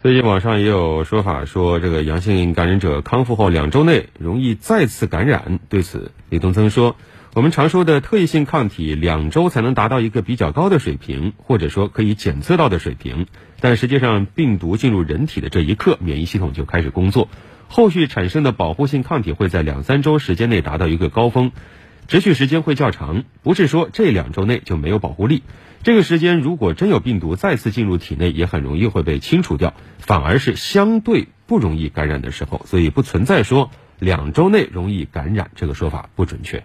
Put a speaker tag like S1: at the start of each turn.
S1: 最近网上也有说法说，这个阳性感染者康复后两周内容易再次感染。对此，李东增说：“我们常说的特异性抗体两周才能达到一个比较高的水平，或者说可以检测到的水平。但实际上，病毒进入人体的这一刻，免疫系统就开始工作，后续产生的保护性抗体会在两三周时间内达到一个高峰。”持续时间会较长，不是说这两周内就没有保护力。这个时间如果真有病毒再次进入体内，也很容易会被清除掉，反而是相对不容易感染的时候。所以不存在说两周内容易感染这个说法不准确。